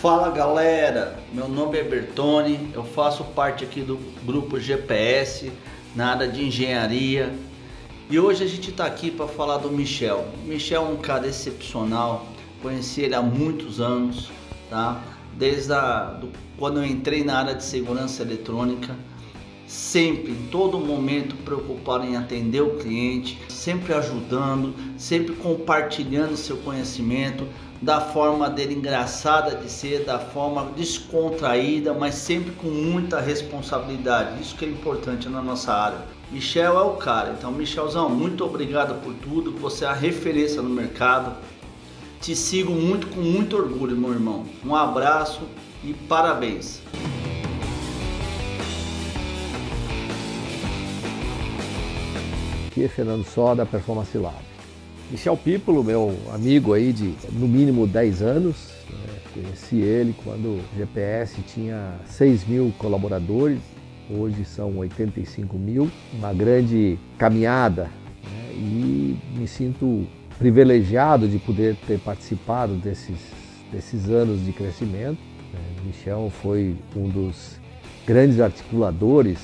Fala galera, meu nome é Bertone, eu faço parte aqui do grupo GPS na área de engenharia. E hoje a gente está aqui para falar do Michel. O Michel é um cara excepcional, conheci ele há muitos anos, tá? Desde a, do, quando eu entrei na área de segurança eletrônica, sempre, em todo momento, preocupado em atender o cliente, sempre ajudando, sempre compartilhando seu conhecimento, da forma dele engraçada de ser, da forma descontraída, mas sempre com muita responsabilidade. Isso que é importante na nossa área. Michel é o cara. Então, Michelzão, muito obrigado por tudo. Você é a referência no mercado. Te sigo muito com muito orgulho, meu irmão. Um abraço e parabéns. Aqui é Fernando Só da Performance Lab. Michel Pípolo, meu amigo aí de no mínimo 10 anos, né? conheci ele quando o GPS tinha 6 mil colaboradores, hoje são 85 mil, uma grande caminhada né? e me sinto privilegiado de poder ter participado desses, desses anos de crescimento. Né? Michel foi um dos grandes articuladores.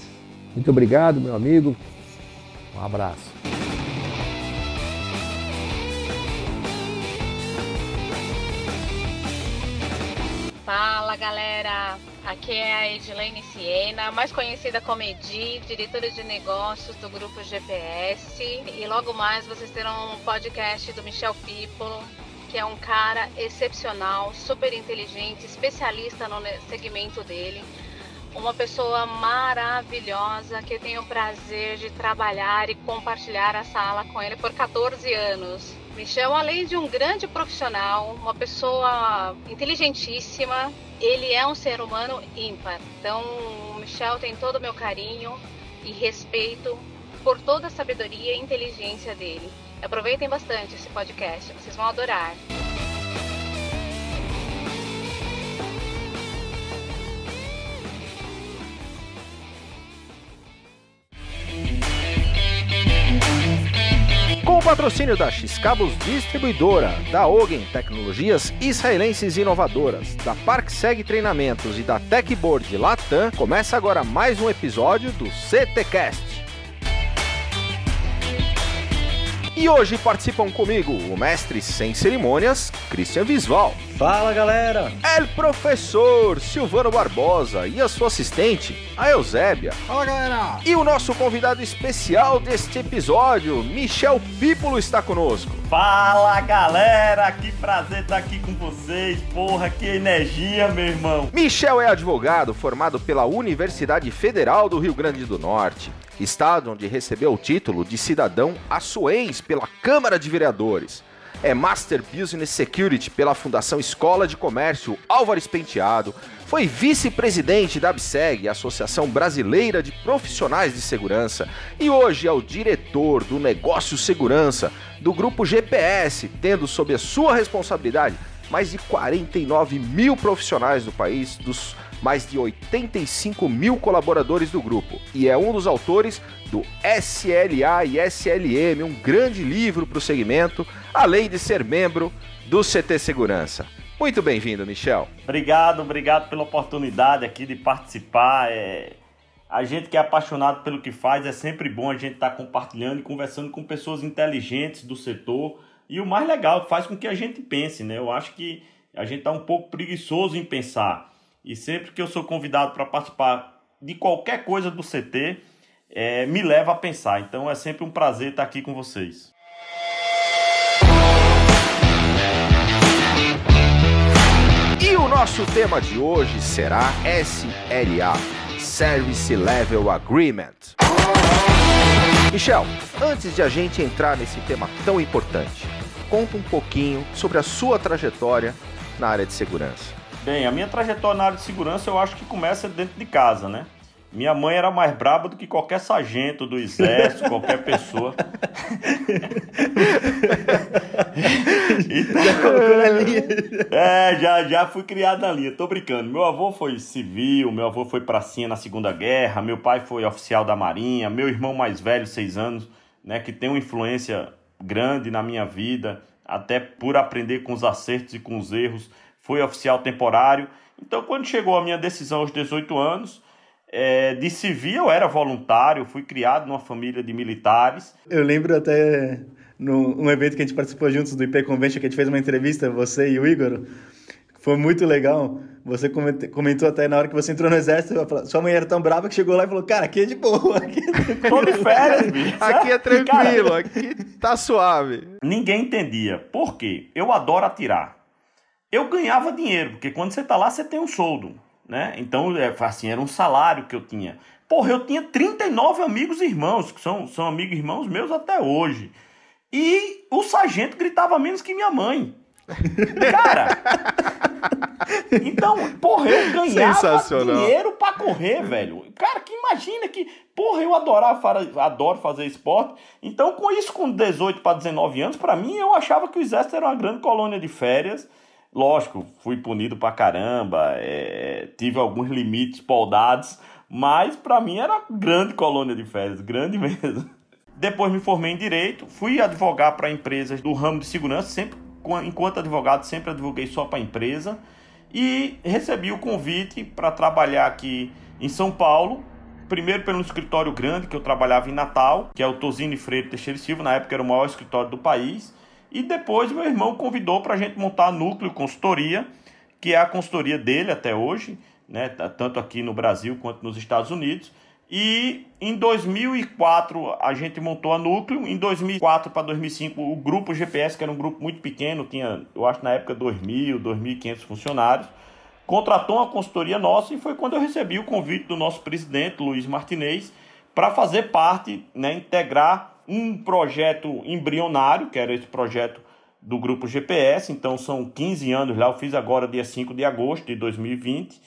Muito obrigado, meu amigo. Um abraço. Fala galera, aqui é a Edilene Siena, mais conhecida como Edi, diretora de negócios do grupo GPS. E logo mais vocês terão um podcast do Michel Pipolo, que é um cara excepcional, super inteligente, especialista no segmento dele. Uma pessoa maravilhosa que eu tenho o prazer de trabalhar e compartilhar a sala com ele por 14 anos. Michel, além de um grande profissional, uma pessoa inteligentíssima, ele é um ser humano ímpar. Então, o Michel tem todo o meu carinho e respeito por toda a sabedoria e inteligência dele. Aproveitem bastante esse podcast, vocês vão adorar. Patrocínio da X-Cabos Distribuidora, da Ogen Tecnologias Israelenses Inovadoras, da ParkSeg Treinamentos e da Techboard Latam, começa agora mais um episódio do CTcast. E hoje participam comigo o mestre sem cerimônias, Christian Visval. Fala galera! El professor Silvano Barbosa e a sua assistente, a Eusébia. Fala galera! E o nosso convidado especial deste episódio, Michel Pípolo, está conosco. Fala galera! Que prazer estar aqui com vocês. Porra, que energia, meu irmão. Michel é advogado formado pela Universidade Federal do Rio Grande do Norte, estado onde recebeu o título de cidadão açoense pela Câmara de Vereadores. É Master Business Security pela Fundação Escola de Comércio Álvares Penteado. Foi vice-presidente da ABSEG, Associação Brasileira de Profissionais de Segurança, e hoje é o diretor do Negócio Segurança do grupo GPS, tendo sob a sua responsabilidade mais de 49 mil profissionais do país, dos mais de 85 mil colaboradores do grupo. E é um dos autores do SLA e SLM, um grande livro para o segmento, além de ser membro do CT Segurança. Muito bem-vindo, Michel. Obrigado, obrigado pela oportunidade aqui de participar. É... A gente que é apaixonado pelo que faz, é sempre bom a gente estar tá compartilhando e conversando com pessoas inteligentes do setor, e o mais legal, faz com que a gente pense, né? Eu acho que a gente está um pouco preguiçoso em pensar. E sempre que eu sou convidado para participar de qualquer coisa do CT, é, me leva a pensar. Então é sempre um prazer estar aqui com vocês. E o nosso tema de hoje será SLA Service Level Agreement. Michel, antes de a gente entrar nesse tema tão importante, conta um pouquinho sobre a sua trajetória na área de segurança. Bem, a minha trajetória na área de segurança eu acho que começa dentro de casa, né? Minha mãe era mais braba do que qualquer sargento do exército, qualquer pessoa. então, é, já, já fui criado na linha, tô brincando. Meu avô foi civil, meu avô foi pracinha na Segunda Guerra, meu pai foi oficial da Marinha, meu irmão mais velho, seis anos, né, que tem uma influência grande na minha vida, até por aprender com os acertos e com os erros, foi oficial temporário. Então, quando chegou a minha decisão aos 18 anos, é, de civil eu era voluntário, fui criado numa família de militares. Eu lembro até num evento que a gente participou juntos do IP Convention, que a gente fez uma entrevista, você e o Igor. Foi muito legal. Você comentou até na hora que você entrou no exército, sua mãe era tão brava que chegou lá e falou: Cara, aqui é de boa. Aqui é Tô de férias, bicho. Aqui é tranquilo, Cara, aqui tá suave. Ninguém entendia. Por quê? Eu adoro atirar. Eu ganhava dinheiro, porque quando você tá lá, você tem um soldo. Né? Então, é, assim, era um salário que eu tinha. Porra, eu tinha 39 amigos e irmãos, que são, são amigos e irmãos meus até hoje. E o sargento gritava menos que minha mãe. Cara! Então, porra, eu ganhava dinheiro pra correr, velho. Cara, que imagina que. Porra, eu adorava, adoro fazer esporte. Então, com isso, com 18 para 19 anos, para mim, eu achava que o exército era uma grande colônia de férias. Lógico, fui punido pra caramba, é, tive alguns limites poldados, mas para mim era grande colônia de férias, grande mesmo. Depois me formei em direito, fui advogar para empresas do ramo de segurança, sempre enquanto advogado sempre advoguei só para empresa e recebi o convite para trabalhar aqui em São Paulo. Primeiro pelo escritório grande que eu trabalhava em Natal, que é o Tosini Freire Teixeira Silva, na época era o maior escritório do país. E depois meu irmão convidou para a gente montar a Núcleo Consultoria, que é a consultoria dele até hoje, né, tanto aqui no Brasil quanto nos Estados Unidos. E em 2004 a gente montou a Núcleo, em 2004 para 2005 o grupo GPS, que era um grupo muito pequeno, tinha, eu acho na época 2.000, 2.500 funcionários, contratou uma consultoria nossa e foi quando eu recebi o convite do nosso presidente, Luiz Martinez, para fazer parte, né, integrar um projeto embrionário, que era esse projeto do grupo GPS, então são 15 anos lá, eu fiz agora dia 5 de agosto de 2020,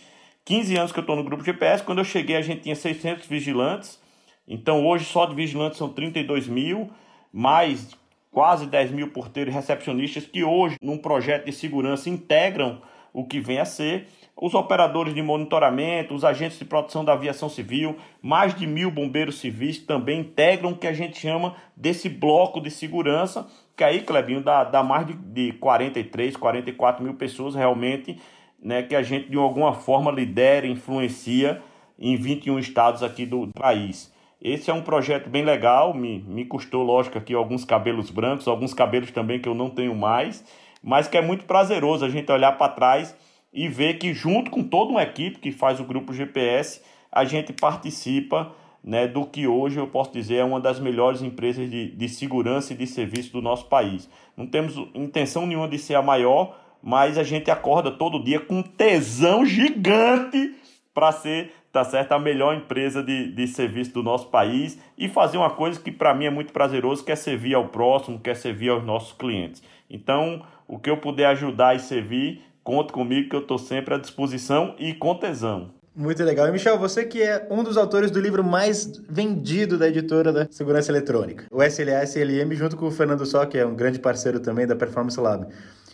15 anos que eu estou no grupo GPS. Quando eu cheguei, a gente tinha 600 vigilantes. Então, hoje, só de vigilantes são 32 mil, mais quase 10 mil porteiros recepcionistas que hoje, num projeto de segurança, integram o que vem a ser. Os operadores de monitoramento, os agentes de proteção da aviação civil, mais de mil bombeiros civis também integram o que a gente chama desse bloco de segurança, que aí, Clebinho, dá, dá mais de, de 43, 44 mil pessoas realmente né, que a gente de alguma forma lidera, influencia em 21 estados aqui do país. Esse é um projeto bem legal, me, me custou, lógico, aqui alguns cabelos brancos, alguns cabelos também que eu não tenho mais, mas que é muito prazeroso a gente olhar para trás e ver que junto com toda uma equipe que faz o grupo GPS, a gente participa né, do que hoje eu posso dizer é uma das melhores empresas de, de segurança e de serviço do nosso país. Não temos intenção nenhuma de ser a maior, mas a gente acorda todo dia com tesão gigante para ser, tá certo, a melhor empresa de, de serviço do nosso país e fazer uma coisa que para mim é muito prazeroso, que é servir ao próximo, que é servir aos nossos clientes. Então, o que eu puder ajudar e servir, conte comigo que eu estou sempre à disposição e com tesão. Muito legal. E Michel, você que é um dos autores do livro mais vendido da editora da segurança eletrônica, o SLA SLM, junto com o Fernando Só, que é um grande parceiro também da Performance Lab.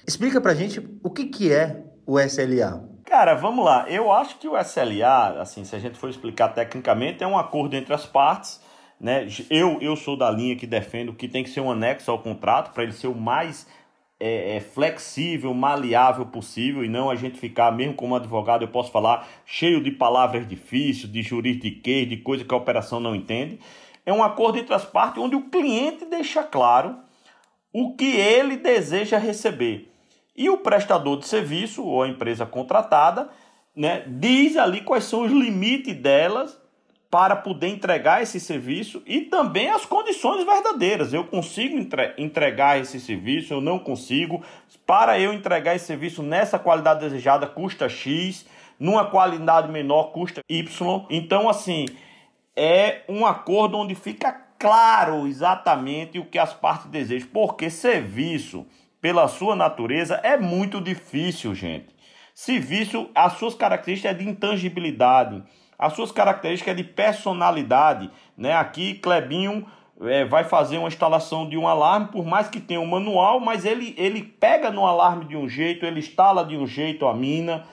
Explica pra gente o que, que é o SLA. Cara, vamos lá. Eu acho que o SLA, assim, se a gente for explicar tecnicamente, é um acordo entre as partes. Né? Eu, eu sou da linha que defendo que tem que ser um anexo ao contrato para ele ser o mais é, é, flexível, maleável possível e não a gente ficar, mesmo como advogado, eu posso falar cheio de palavras difíceis, de juridiquês, de coisa que a operação não entende. É um acordo entre as partes onde o cliente deixa claro o que ele deseja receber. E o prestador de serviço ou a empresa contratada né, diz ali quais são os limites delas para poder entregar esse serviço e também as condições verdadeiras. Eu consigo entre entregar esse serviço, eu não consigo. Para eu entregar esse serviço nessa qualidade desejada, custa X, numa qualidade menor, custa Y. Então, assim, é um acordo onde fica claro exatamente o que as partes desejam, porque serviço, pela sua natureza, é muito difícil, gente. Serviço, as suas características é de intangibilidade, as suas características é de personalidade, né? Aqui, Clebinho é, vai fazer uma instalação de um alarme, por mais que tenha um manual, mas ele, ele pega no alarme de um jeito, ele instala de um jeito a mina,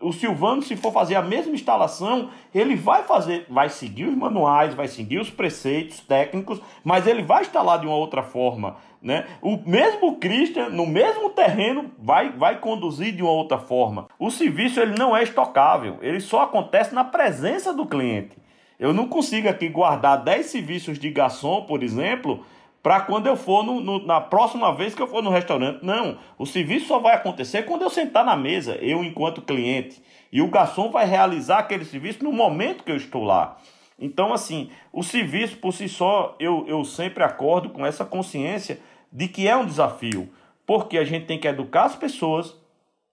o Silvano, se for fazer a mesma instalação, ele vai fazer, vai seguir os manuais, vai seguir os preceitos técnicos, mas ele vai instalar de uma outra forma. Né? O mesmo Christian, no mesmo terreno, vai, vai conduzir de uma outra forma. O serviço ele não é estocável, ele só acontece na presença do cliente. Eu não consigo aqui guardar 10 serviços de garçom, por exemplo, para quando eu for no, no, na próxima vez que eu for no restaurante. Não, o serviço só vai acontecer quando eu sentar na mesa, eu enquanto cliente. E o garçom vai realizar aquele serviço no momento que eu estou lá. Então, assim, o serviço por si só, eu, eu sempre acordo com essa consciência de que é um desafio. Porque a gente tem que educar as pessoas,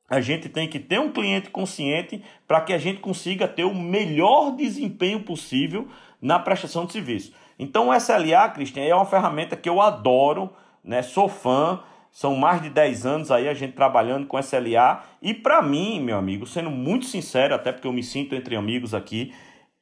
a gente tem que ter um cliente consciente para que a gente consiga ter o melhor desempenho possível na prestação de serviço. Então o SLA, Cristian, é uma ferramenta que eu adoro, né? Sou fã. São mais de 10 anos aí a gente trabalhando com SLA. E para mim, meu amigo, sendo muito sincero, até porque eu me sinto entre amigos aqui,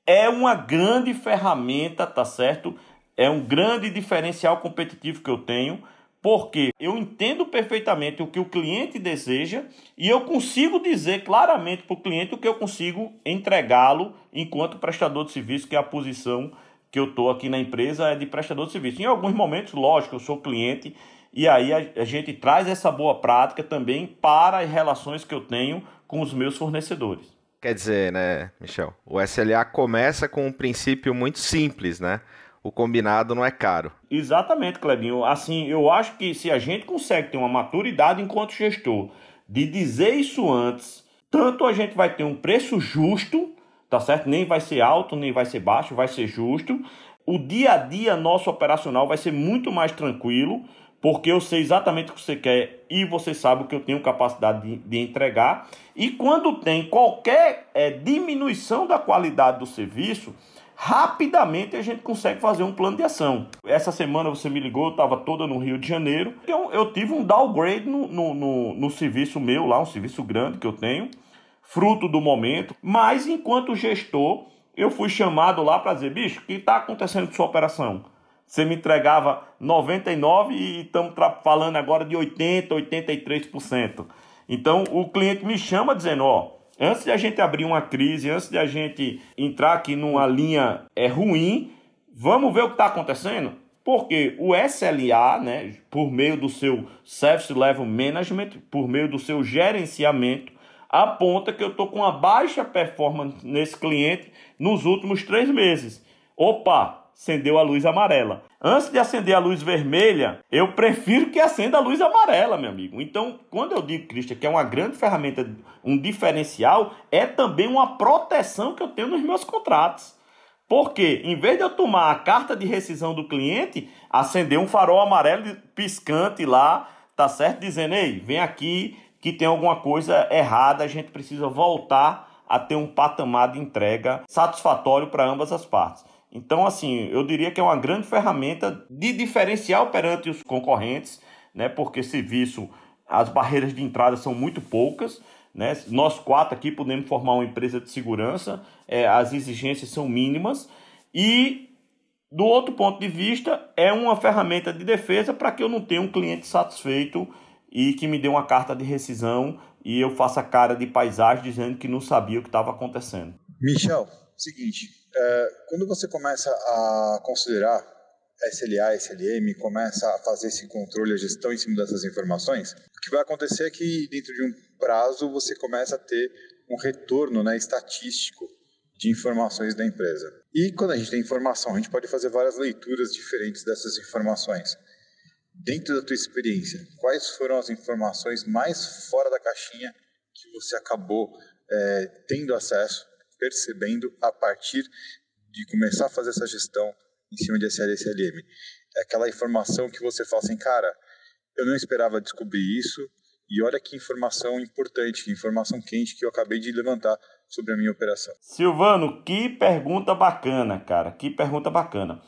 é uma grande ferramenta, tá certo? É um grande diferencial competitivo que eu tenho, porque eu entendo perfeitamente o que o cliente deseja e eu consigo dizer claramente para o cliente o que eu consigo entregá-lo enquanto prestador de serviço, que é a posição que eu estou aqui na empresa é de prestador de serviço. Em alguns momentos, lógico, eu sou cliente e aí a, a, gente traz essa boa prática também para as relações que eu tenho com os meus fornecedores. Quer dizer, né, Michel? O SLA começa com um princípio muito simples, né? O combinado não é caro. Exatamente, Clebinho. Assim, eu acho que se a gente consegue ter uma maturidade enquanto gestor de dizer isso antes, tanto a gente vai ter um preço justo tá certo? Nem vai ser alto, nem vai ser baixo, vai ser justo. O dia a dia nosso operacional vai ser muito mais tranquilo, porque eu sei exatamente o que você quer e você sabe o que eu tenho capacidade de, de entregar. E quando tem qualquer é, diminuição da qualidade do serviço, rapidamente a gente consegue fazer um plano de ação. Essa semana você me ligou, eu estava toda no Rio de Janeiro. Então eu tive um downgrade no, no, no, no serviço meu lá, um serviço grande que eu tenho fruto do momento, mas enquanto gestor, eu fui chamado lá para dizer, bicho, o que está acontecendo com sua operação? Você me entregava 99 e estamos falando agora de 80, 83%. Então o cliente me chama dizendo, ó, antes de a gente abrir uma crise, antes de a gente entrar aqui numa linha é ruim, vamos ver o que está acontecendo? Porque o SLA, né, por meio do seu Service Level Management, por meio do seu gerenciamento, aponta que eu estou com uma baixa performance nesse cliente nos últimos três meses. Opa, acendeu a luz amarela. Antes de acender a luz vermelha, eu prefiro que acenda a luz amarela, meu amigo. Então, quando eu digo, Cristian, que é uma grande ferramenta, um diferencial, é também uma proteção que eu tenho nos meus contratos. Porque, em vez de eu tomar a carta de rescisão do cliente, acender um farol amarelo piscante lá, tá certo? Dizendo, ei, vem aqui, que tem alguma coisa errada, a gente precisa voltar a ter um patamar de entrega satisfatório para ambas as partes. Então, assim, eu diria que é uma grande ferramenta de diferencial perante os concorrentes, né? Porque serviço, as barreiras de entrada são muito poucas, né? Nós quatro aqui podemos formar uma empresa de segurança, é, as exigências são mínimas e do outro ponto de vista, é uma ferramenta de defesa para que eu não tenha um cliente satisfeito e que me deu uma carta de rescisão e eu faço a cara de paisagem dizendo que não sabia o que estava acontecendo. Michel, seguinte, é, quando você começa a considerar SLA, SLM, começa a fazer esse controle, a gestão em cima dessas informações, o que vai acontecer é que dentro de um prazo você começa a ter um retorno né, estatístico de informações da empresa. E quando a gente tem informação, a gente pode fazer várias leituras diferentes dessas informações dentro da tua experiência, quais foram as informações mais fora da caixinha que você acabou é, tendo acesso, percebendo a partir de começar a fazer essa gestão em cima de SL e SLM? É aquela informação que você fala assim, cara, eu não esperava descobrir isso e olha que informação importante, que informação quente que eu acabei de levantar sobre a minha operação. Silvano, que pergunta bacana, cara, que pergunta bacana.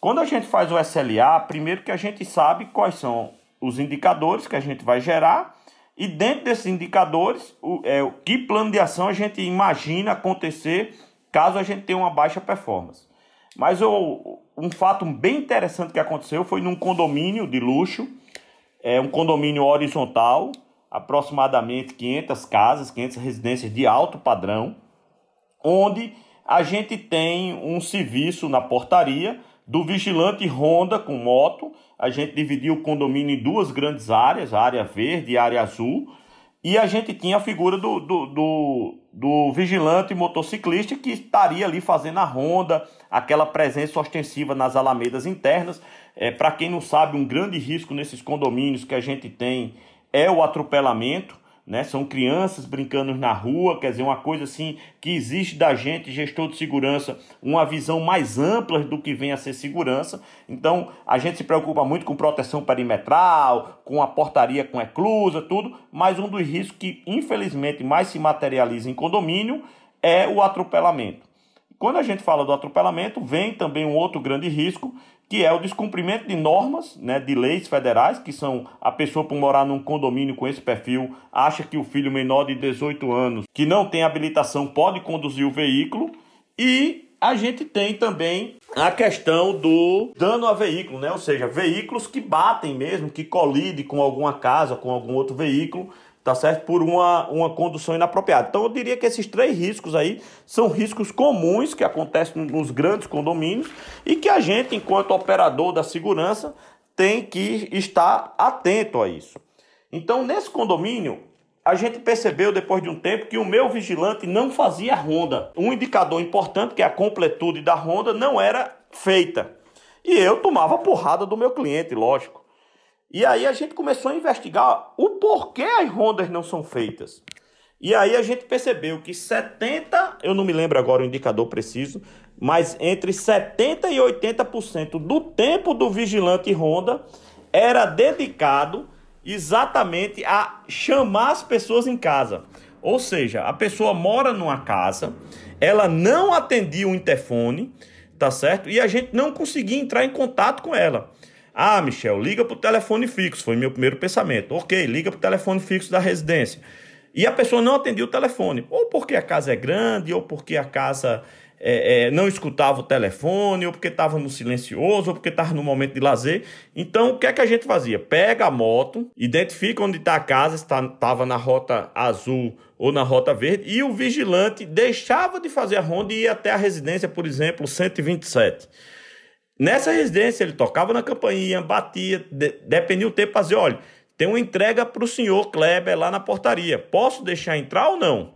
Quando a gente faz o SLA, primeiro que a gente sabe quais são os indicadores que a gente vai gerar e dentro desses indicadores, o, é, que plano de ação a gente imagina acontecer caso a gente tenha uma baixa performance. Mas um fato bem interessante que aconteceu foi num condomínio de luxo, é um condomínio horizontal, aproximadamente 500 casas, 500 residências de alto padrão, onde a gente tem um serviço na portaria do vigilante Honda com moto. A gente dividiu o condomínio em duas grandes áreas, a área verde e a área azul. E a gente tinha a figura do, do, do, do vigilante motociclista que estaria ali fazendo a ronda, aquela presença ostensiva nas alamedas internas. É, Para quem não sabe, um grande risco nesses condomínios que a gente tem é o atropelamento, né? São crianças brincando na rua, quer dizer, uma coisa assim que existe da gente, gestor de segurança, uma visão mais ampla do que vem a ser segurança. Então, a gente se preocupa muito com proteção perimetral, com a portaria com eclusa, tudo, mas um dos riscos que infelizmente mais se materializa em condomínio é o atropelamento. Quando a gente fala do atropelamento, vem também um outro grande risco, que é o descumprimento de normas, né, de leis federais, que são a pessoa por morar num condomínio com esse perfil, acha que o filho menor de 18 anos, que não tem habilitação, pode conduzir o veículo, e a gente tem também a questão do dano a veículo, né? Ou seja, veículos que batem mesmo, que colidem com alguma casa, com algum outro veículo, tá certo? Por uma, uma condução inapropriada. Então eu diria que esses três riscos aí são riscos comuns que acontecem nos grandes condomínios e que a gente, enquanto operador da segurança, tem que estar atento a isso. Então, nesse condomínio, a gente percebeu depois de um tempo que o meu vigilante não fazia ronda. Um indicador importante, que é a completude da ronda, não era feita. E eu tomava porrada do meu cliente, lógico. E aí a gente começou a investigar o porquê as rondas não são feitas. E aí a gente percebeu que 70, eu não me lembro agora o indicador preciso, mas entre 70 e 80% do tempo do vigilante ronda era dedicado exatamente a chamar as pessoas em casa. Ou seja, a pessoa mora numa casa, ela não atendia o interfone, tá certo? E a gente não conseguia entrar em contato com ela. Ah, Michel, liga para o telefone fixo, foi meu primeiro pensamento. Ok, liga para o telefone fixo da residência. E a pessoa não atendia o telefone, ou porque a casa é grande, ou porque a casa é, é, não escutava o telefone, ou porque estava no silencioso, ou porque estava no momento de lazer. Então, o que é que a gente fazia? Pega a moto, identifica onde está a casa, estava na rota azul ou na rota verde, e o vigilante deixava de fazer a ronda e ia até a residência, por exemplo, 127. Nessa residência, ele tocava na campainha, batia, de, dependia o tempo, fazia, olha, tem uma entrega para o senhor Kleber lá na portaria, posso deixar entrar ou não?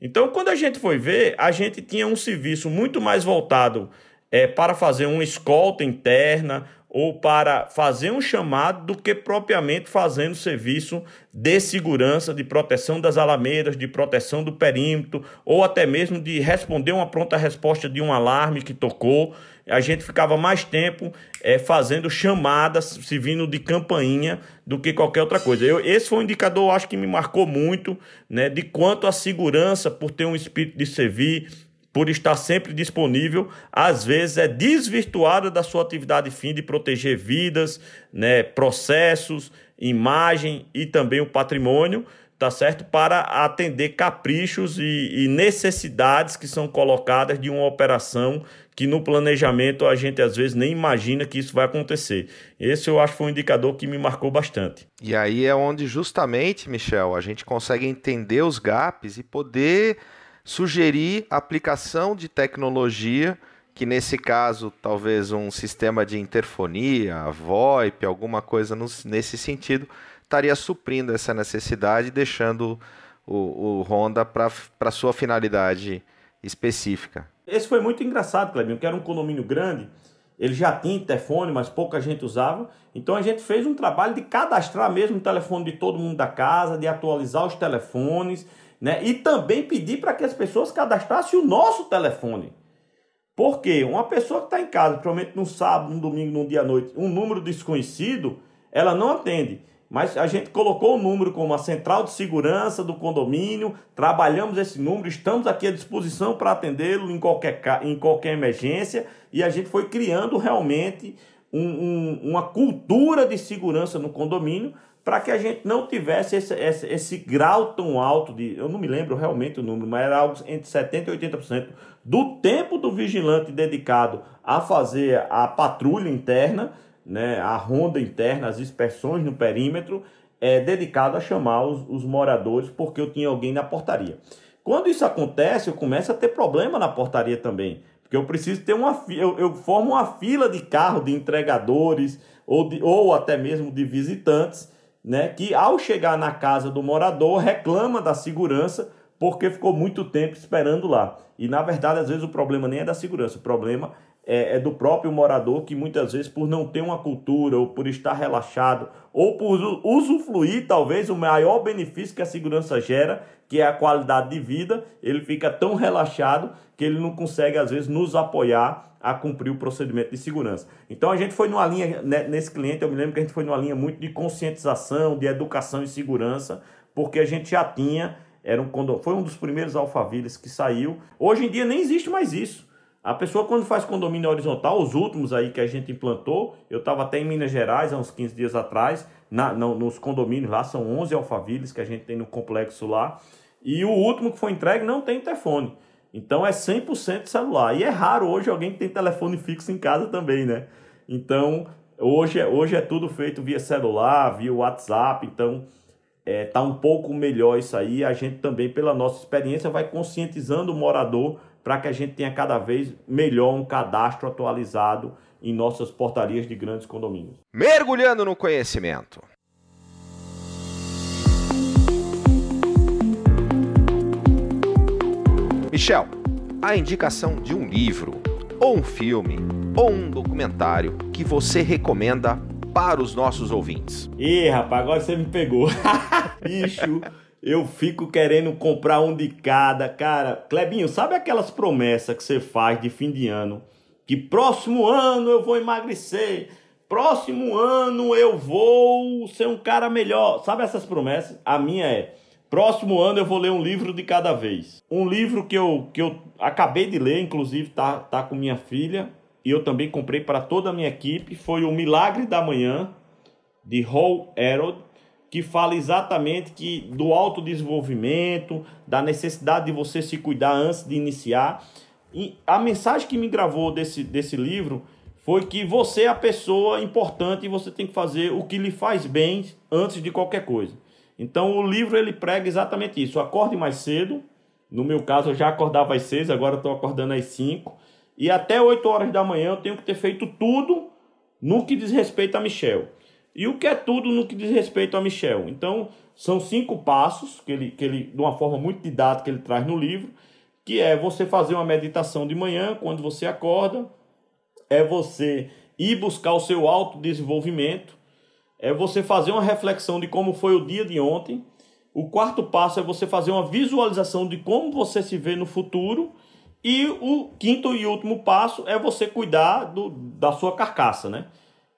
Então, quando a gente foi ver, a gente tinha um serviço muito mais voltado é, para fazer uma escolta interna ou para fazer um chamado do que propriamente fazendo serviço de segurança, de proteção das alamedas, de proteção do perímetro, ou até mesmo de responder uma pronta resposta de um alarme que tocou a gente ficava mais tempo é, fazendo chamadas, se vindo de campainha, do que qualquer outra coisa. Eu, esse foi um indicador, acho que me marcou muito, né, de quanto a segurança, por ter um espírito de servir, por estar sempre disponível, às vezes é desvirtuada da sua atividade fim de proteger vidas, né, processos, imagem e também o patrimônio, tá certo? Para atender caprichos e, e necessidades que são colocadas de uma operação que no planejamento a gente às vezes nem imagina que isso vai acontecer. Esse eu acho que foi um indicador que me marcou bastante. E aí é onde justamente, Michel, a gente consegue entender os gaps e poder sugerir aplicação de tecnologia, que nesse caso talvez um sistema de interfonia, VoIP, alguma coisa nesse sentido, estaria suprindo essa necessidade, deixando o, o Honda para sua finalidade específica. Esse foi muito engraçado, Clebinho, que era um condomínio grande ele já tinha telefone, mas pouca gente usava. Então a gente fez um trabalho de cadastrar mesmo o telefone de todo mundo da casa, de atualizar os telefones, né? E também pedir para que as pessoas cadastrassem o nosso telefone. Porque uma pessoa que está em casa, provavelmente no sábado, no domingo, num dia à noite, um número desconhecido, ela não atende. Mas a gente colocou o número como a central de segurança do condomínio, trabalhamos esse número, estamos aqui à disposição para atendê-lo em qualquer, em qualquer emergência e a gente foi criando realmente um, um, uma cultura de segurança no condomínio para que a gente não tivesse esse, esse, esse, grau tão alto de. Eu não me lembro realmente o número, mas era algo entre 70% e 80% do tempo do vigilante dedicado a fazer a patrulha interna né, a ronda interna, as inspeções no perímetro, é dedicado a chamar os, os moradores porque eu tinha alguém na portaria. Quando isso acontece, eu começo a ter problema na portaria também. Porque eu preciso ter uma eu, eu formo uma fila de carro de entregadores ou, de, ou até mesmo de visitantes, né? Que ao chegar na casa do morador reclama da segurança porque ficou muito tempo esperando lá. E na verdade, às vezes, o problema nem é da segurança, o problema é, é, do próprio morador que muitas vezes, por não ter uma cultura, ou por estar relaxado, ou por usufruir talvez o maior benefício que a segurança gera, que é a qualidade de vida, ele fica tão relaxado que ele não consegue, às vezes, nos apoiar a cumprir o procedimento de segurança. Então a gente foi numa linha, né, nesse cliente, eu me lembro que a gente foi numa linha muito de conscientização, de educação e segurança, porque a gente já tinha, era um, foi um dos primeiros alfaviles que saiu. Hoje em dia nem existe mais isso. A pessoa quando faz condomínio horizontal, os últimos aí que a gente implantou, eu estava até em Minas Gerais há uns 15 dias atrás, na, nos condomínios lá, são 11 alfaviles que a gente tem no complexo lá, e o último que foi entregue não tem telefone. Então é 100% celular. E é raro hoje alguém que tem telefone fixo em casa também, né? Então, hoje, é, hoje é tudo feito via celular, via WhatsApp, então é, tá um pouco melhor isso aí. A gente também, pela nossa experiência, vai conscientizando o morador para que a gente tenha cada vez melhor um cadastro atualizado em nossas portarias de grandes condomínios. Mergulhando no conhecimento. Michel, a indicação de um livro, ou um filme, ou um documentário que você recomenda para os nossos ouvintes. Ih, rapaz, agora você me pegou. Bicho, eu fico querendo comprar um de cada. Cara, Clebinho, sabe aquelas promessas que você faz de fim de ano? Que próximo ano eu vou emagrecer. Próximo ano eu vou ser um cara melhor. Sabe essas promessas? A minha é: próximo ano eu vou ler um livro de cada vez. Um livro que eu, que eu acabei de ler, inclusive tá, tá com minha filha, e eu também comprei para toda a minha equipe, foi O Milagre da Manhã, de Hall Harold que fala exatamente que do autodesenvolvimento, da necessidade de você se cuidar antes de iniciar. E a mensagem que me gravou desse, desse livro foi que você é a pessoa importante e você tem que fazer o que lhe faz bem antes de qualquer coisa. Então o livro ele prega exatamente isso. Acorde mais cedo. No meu caso eu já acordava às seis, agora estou acordando às cinco. E até 8 horas da manhã eu tenho que ter feito tudo no que diz respeito a Michel. E o que é tudo no que diz respeito a Michel. Então, são cinco passos que ele, que ele, de uma forma muito didática, ele traz no livro, que é você fazer uma meditação de manhã, quando você acorda, é você ir buscar o seu autodesenvolvimento, é você fazer uma reflexão de como foi o dia de ontem. O quarto passo é você fazer uma visualização de como você se vê no futuro. E o quinto e último passo é você cuidar do, da sua carcaça, né?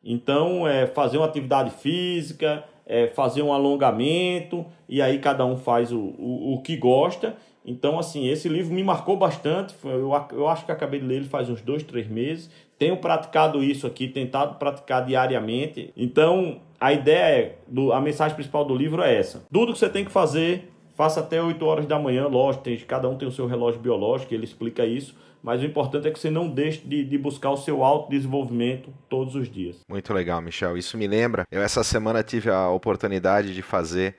Então, é fazer uma atividade física, é fazer um alongamento, e aí cada um faz o, o, o que gosta. Então, assim, esse livro me marcou bastante. Eu, eu acho que acabei de ler ele faz uns dois, três meses. Tenho praticado isso aqui, tentado praticar diariamente. Então, a ideia é, do, a mensagem principal do livro é essa. Tudo que você tem que fazer, faça até 8 horas da manhã, lógico, tem, cada um tem o seu relógio biológico, ele explica isso mas o importante é que você não deixe de, de buscar o seu autodesenvolvimento todos os dias. Muito legal, Michel. Isso me lembra. Eu essa semana tive a oportunidade de fazer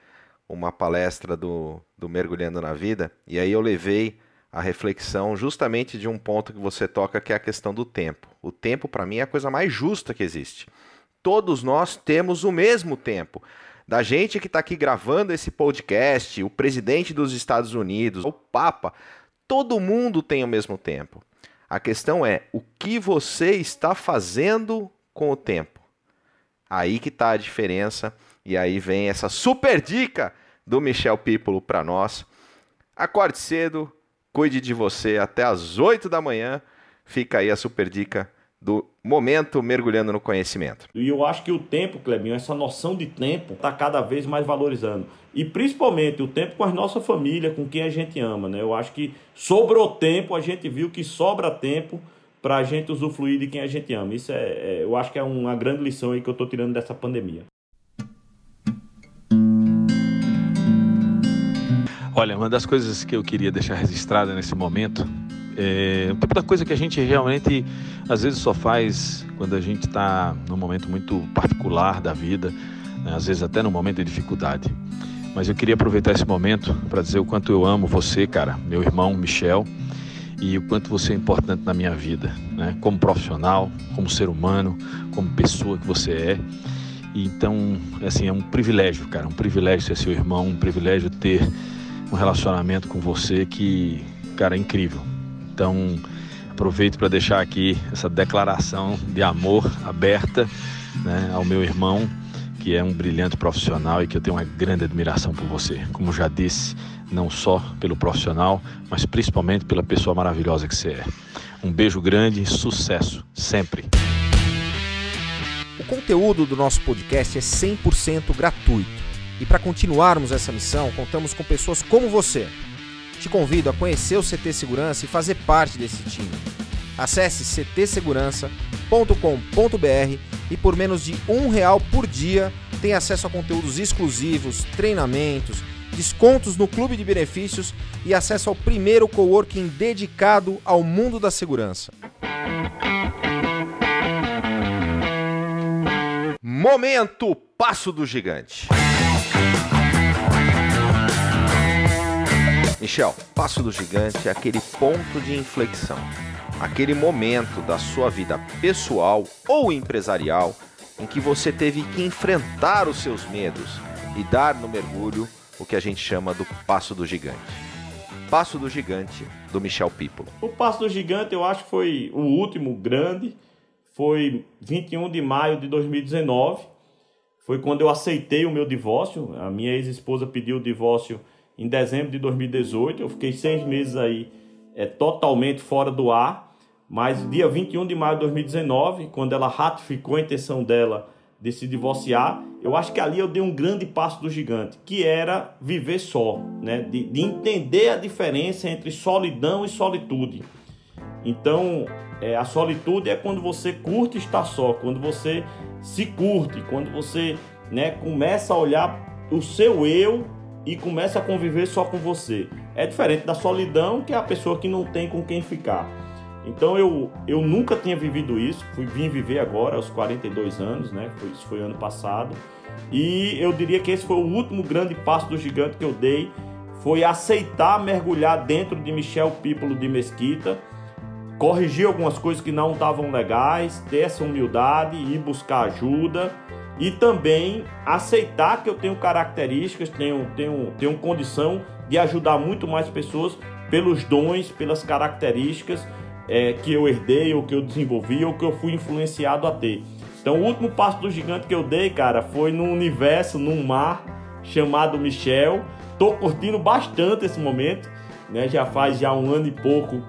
uma palestra do, do Mergulhando na Vida, e aí eu levei a reflexão justamente de um ponto que você toca, que é a questão do tempo. O tempo, para mim, é a coisa mais justa que existe. Todos nós temos o mesmo tempo. Da gente que está aqui gravando esse podcast, o presidente dos Estados Unidos, o Papa, todo mundo tem o mesmo tempo. A questão é o que você está fazendo com o tempo. Aí que está a diferença e aí vem essa super dica do Michel Pípolo para nós. Acorde cedo, cuide de você até as 8 da manhã. Fica aí a super dica do momento mergulhando no conhecimento. E eu acho que o tempo, Clebinho, essa noção de tempo está cada vez mais valorizando. E principalmente o tempo com a nossa família, com quem a gente ama, né? Eu acho que sobrou tempo, a gente viu que sobra tempo para a gente usufruir de quem a gente ama. Isso é, é, eu acho que é uma grande lição aí que eu estou tirando dessa pandemia. Olha, uma das coisas que eu queria deixar registrada nesse momento é o tipo da coisa que a gente realmente às vezes só faz quando a gente está num momento muito particular da vida, né? às vezes até num momento de dificuldade. Mas eu queria aproveitar esse momento para dizer o quanto eu amo você, cara, meu irmão Michel, e o quanto você é importante na minha vida, né? como profissional, como ser humano, como pessoa que você é. Então, assim, é um privilégio, cara, um privilégio ser seu irmão, um privilégio ter um relacionamento com você que, cara, é incrível. Então, aproveito para deixar aqui essa declaração de amor aberta né, ao meu irmão, que é um brilhante profissional e que eu tenho uma grande admiração por você. Como já disse, não só pelo profissional, mas principalmente pela pessoa maravilhosa que você é. Um beijo grande e sucesso sempre. O conteúdo do nosso podcast é 100% gratuito. E para continuarmos essa missão, contamos com pessoas como você te convido a conhecer o CT Segurança e fazer parte desse time. Acesse ctsegurança.com.br e por menos de um real por dia tem acesso a conteúdos exclusivos, treinamentos, descontos no clube de benefícios e acesso ao primeiro coworking dedicado ao mundo da segurança. Momento Passo do Gigante. Michel, Passo do Gigante é aquele ponto de inflexão, aquele momento da sua vida pessoal ou empresarial em que você teve que enfrentar os seus medos e dar no mergulho o que a gente chama do Passo do Gigante. Passo do Gigante, do Michel Pípolo. O Passo do Gigante eu acho que foi o último grande, foi 21 de maio de 2019, foi quando eu aceitei o meu divórcio, a minha ex-esposa pediu o divórcio em dezembro de 2018. Eu fiquei seis meses aí é, totalmente fora do ar, mas dia 21 de maio de 2019, quando ela ratificou a intenção dela de se divorciar, eu acho que ali eu dei um grande passo do gigante, que era viver só, né? de, de entender a diferença entre solidão e solitude. Então, é, a solitude é quando você curte estar só, quando você se curte, quando você né, começa a olhar o seu eu e começa a conviver só com você. É diferente da solidão, que é a pessoa que não tem com quem ficar. Então eu, eu nunca tinha vivido isso, fui vim viver agora aos 42 anos, né? Foi, isso foi ano passado. E eu diria que esse foi o último grande passo do gigante que eu dei, foi aceitar mergulhar dentro de Michel Pípolo de Mesquita, corrigir algumas coisas que não estavam legais, ter essa humildade, ir buscar ajuda e também aceitar que eu tenho características, tenho, tenho, tenho condição de ajudar muito mais pessoas pelos dons, pelas características é, que eu herdei, ou que eu desenvolvi, ou que eu fui influenciado a ter. Então, o último passo do gigante que eu dei, cara, foi num universo, num mar chamado Michel. Tô curtindo bastante esse momento, né? Já faz já um ano e pouco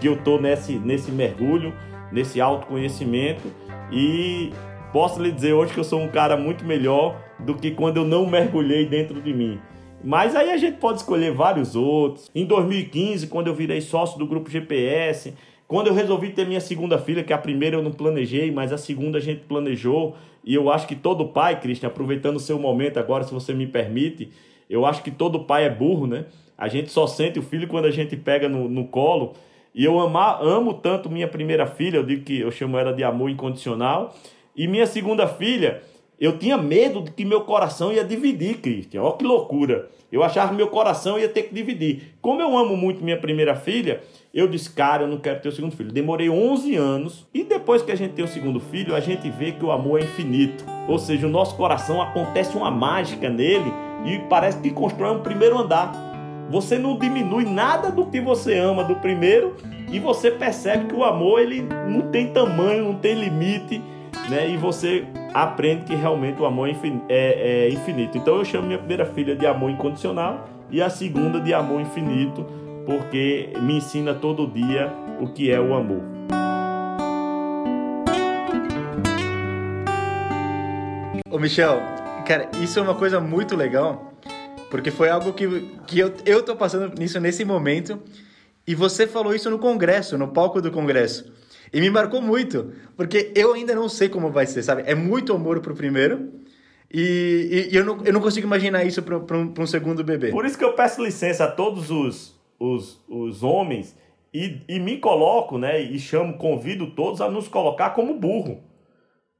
que eu tô nesse, nesse mergulho, nesse autoconhecimento e Posso lhe dizer hoje que eu sou um cara muito melhor do que quando eu não mergulhei dentro de mim. Mas aí a gente pode escolher vários outros. Em 2015, quando eu virei sócio do grupo GPS, quando eu resolvi ter minha segunda filha, que a primeira eu não planejei, mas a segunda a gente planejou, e eu acho que todo pai, Cristian, aproveitando o seu momento agora, se você me permite, eu acho que todo pai é burro, né? A gente só sente o filho quando a gente pega no, no colo. E eu amar, amo tanto minha primeira filha, eu digo que eu chamo ela de amor incondicional. E minha segunda filha, eu tinha medo de que meu coração ia dividir, Cristian. Olha que loucura. Eu achava que meu coração ia ter que dividir. Como eu amo muito minha primeira filha, eu disse, cara, eu não quero ter o segundo filho. Demorei 11 anos e depois que a gente tem o segundo filho, a gente vê que o amor é infinito. Ou seja, o nosso coração acontece uma mágica nele e parece que constrói um primeiro andar. você não diminui nada do que você ama do primeiro e você percebe que o amor ele não tem tamanho, não tem limite, né? E você aprende que realmente o amor é, é, é infinito. Então eu chamo minha primeira filha de amor incondicional e a segunda de amor infinito, porque me ensina todo dia o que é o amor. Ô Michel, cara, isso é uma coisa muito legal, porque foi algo que, que eu, eu tô passando nisso nesse momento, e você falou isso no congresso, no palco do congresso. E me marcou muito, porque eu ainda não sei como vai ser, sabe? É muito amor pro primeiro, e, e, e eu, não, eu não consigo imaginar isso para um, um segundo bebê. Por isso que eu peço licença a todos os, os, os homens e, e me coloco, né? E chamo, convido todos a nos colocar como burro.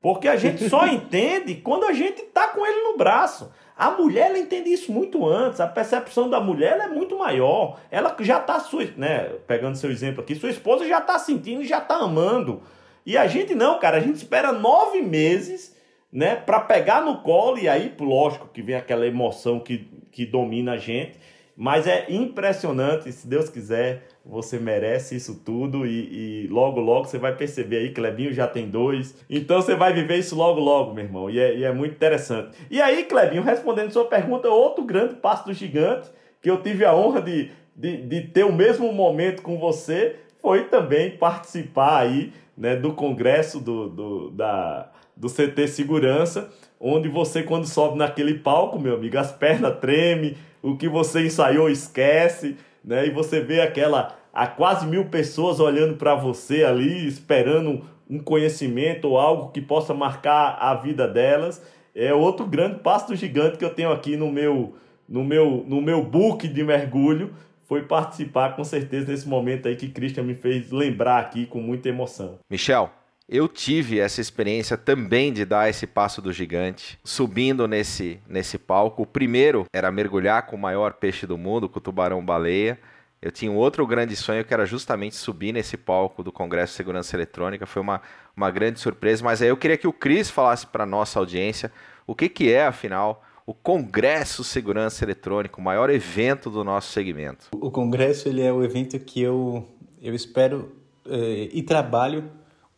Porque a gente só entende quando a gente tá com ele no braço. A mulher ela entende isso muito antes. A percepção da mulher é muito maior. Ela já tá sua, né, pegando seu exemplo aqui, sua esposa já tá sentindo, já tá amando. E a gente não, cara, a gente espera nove meses, né, para pegar no colo e aí, lógico, que vem aquela emoção que, que domina a gente. Mas é impressionante, se Deus quiser, você merece isso tudo e, e, logo, logo você vai perceber aí, Clebinho já tem dois. Então você vai viver isso logo, logo, meu irmão. E é, e é muito interessante. E aí, Clebinho, respondendo sua pergunta, outro grande passo do gigante que eu tive a honra de, de, de ter o mesmo momento com você foi também participar aí né, do congresso do, do, da, do CT Segurança, onde você, quando sobe naquele palco, meu amigo, as pernas tremem, o que você ensaiou esquece né? E você vê aquela a quase mil pessoas olhando para você ali, esperando um conhecimento ou algo que possa marcar a vida delas. É outro grande passo gigante que eu tenho aqui no meu no meu no meu book de mergulho foi participar com certeza nesse momento aí que Christian me fez lembrar aqui com muita emoção. Michel, eu tive essa experiência também de dar esse passo do gigante, subindo nesse, nesse palco. O primeiro era mergulhar com o maior peixe do mundo, com o tubarão-baleia. Eu tinha um outro grande sonho que era justamente subir nesse palco do Congresso de Segurança Eletrônica. Foi uma, uma grande surpresa, mas aí eu queria que o Cris falasse para nossa audiência o que, que é, afinal, o Congresso Segurança Eletrônica, o maior evento do nosso segmento. O Congresso ele é o evento que eu, eu espero eh, e trabalho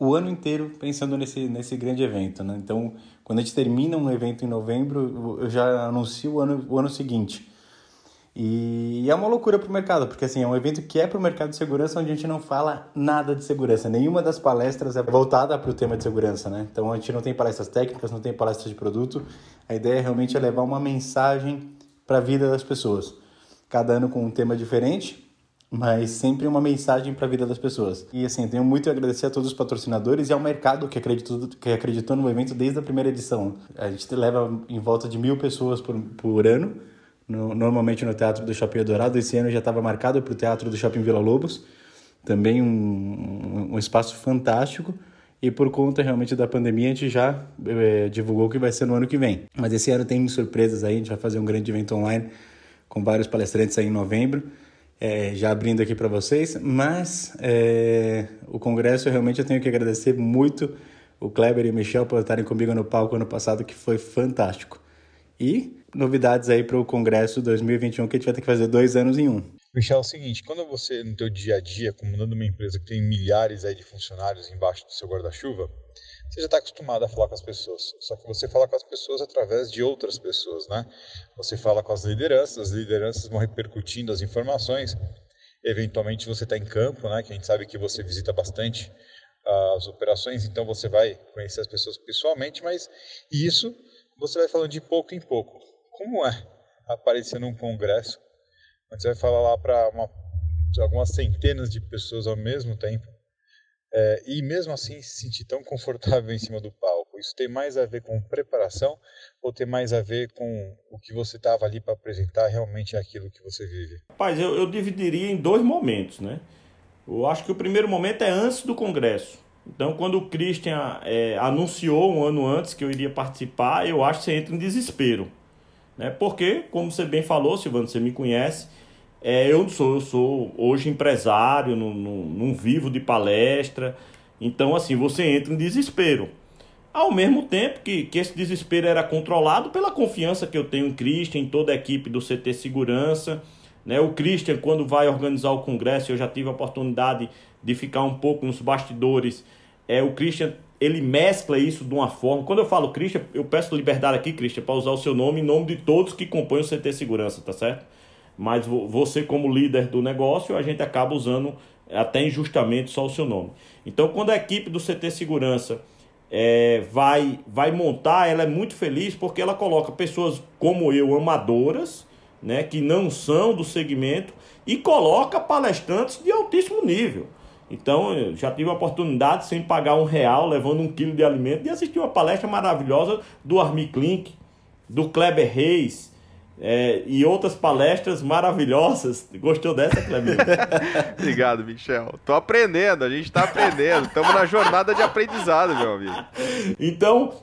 o ano inteiro pensando nesse, nesse grande evento, né? Então, quando a gente termina um evento em novembro, eu já anuncio o ano, o ano seguinte. E é uma loucura para o mercado, porque assim, é um evento que é para o mercado de segurança onde a gente não fala nada de segurança. Nenhuma das palestras é voltada para o tema de segurança, né? Então a gente não tem palestras técnicas, não tem palestras de produto. A ideia realmente é levar uma mensagem para a vida das pessoas. Cada ano com um tema diferente, mas sempre uma mensagem para a vida das pessoas. E assim, tenho muito a agradecer a todos os patrocinadores e ao mercado que acreditou, que acreditou no evento desde a primeira edição. A gente leva em volta de mil pessoas por, por ano, no, normalmente no Teatro do Shopping Dourado. Esse ano já estava marcado para o Teatro do Shopping Vila Lobos, também um, um, espaço fantástico. E por conta realmente da pandemia, a gente já é, divulgou que vai ser no ano que vem. Mas esse ano tem surpresas aí, a gente vai fazer um grande evento online com vários palestrantes aí em novembro é, já abrindo aqui para vocês, mas é, o congresso realmente eu tenho que agradecer muito o Kleber e o Michel por estarem comigo no palco ano passado, que foi fantástico. E novidades aí para o congresso 2021, que a gente vai ter que fazer dois anos em um. Michel, é o seguinte, quando você, no teu dia a dia, comandando uma empresa que tem milhares aí de funcionários embaixo do seu guarda-chuva, você já está acostumado a falar com as pessoas. Só que você fala com as pessoas através de outras pessoas, né? Você fala com as lideranças, as lideranças vão repercutindo as informações. Eventualmente você está em campo, né? Que a gente sabe que você visita bastante uh, as operações, então você vai conhecer as pessoas pessoalmente, mas isso você vai falando de pouco em pouco. Como é aparecer num congresso, onde você vai falar lá para algumas centenas de pessoas ao mesmo tempo? É, e mesmo assim se sentir tão confortável em cima do palco. Isso tem mais a ver com preparação ou tem mais a ver com o que você estava ali para apresentar realmente aquilo que você vive? Rapaz, eu, eu dividiria em dois momentos, né? Eu acho que o primeiro momento é antes do congresso. Então, quando o Christian é, anunciou um ano antes que eu iria participar, eu acho que você entra em desespero. Né? Porque, como você bem falou, Silvano, você me conhece, é, eu sou, eu sou hoje empresário, não, vivo de palestra. Então, assim, você entra em desespero. Ao mesmo tempo que, que esse desespero era controlado pela confiança que eu tenho em Cristo, em toda a equipe do CT Segurança, Né? O Christian, quando vai organizar o congresso, eu já tive a oportunidade de ficar um pouco nos bastidores. É, o Christian ele mescla isso de uma forma. Quando eu falo Christian, eu peço liberdade aqui, Christian, para usar o seu nome em nome de todos que compõem o CT Segurança, tá certo? Mas você, como líder do negócio, a gente acaba usando até injustamente só o seu nome. Então, quando a equipe do CT Segurança é, vai, vai montar, ela é muito feliz porque ela coloca pessoas como eu, amadoras, né, que não são do segmento, e coloca palestrantes de altíssimo nível. Então, eu já tive a oportunidade, sem pagar um real, levando um quilo de alimento, de assistir uma palestra maravilhosa do Armi Klink, do Kleber Reis, é, e outras palestras maravilhosas. Gostou dessa, Kleber? Obrigado, Michel. Tô aprendendo, a gente está aprendendo. Estamos na jornada de aprendizado, meu amigo. Então,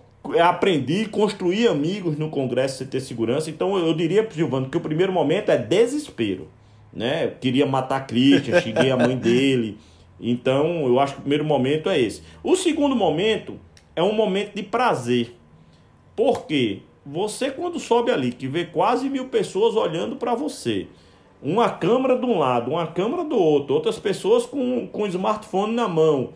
aprendi, construí amigos no Congresso CT Segurança. Então, eu diria para o Silvano que o primeiro momento é desespero. Né? Eu queria matar Christian, cheguei a mãe dele. Então, eu acho que o primeiro momento é esse. O segundo momento é um momento de prazer. Por quê? Você, quando sobe ali, que vê quase mil pessoas olhando para você, uma câmera de um lado, uma câmera do outro, outras pessoas com, com smartphone na mão,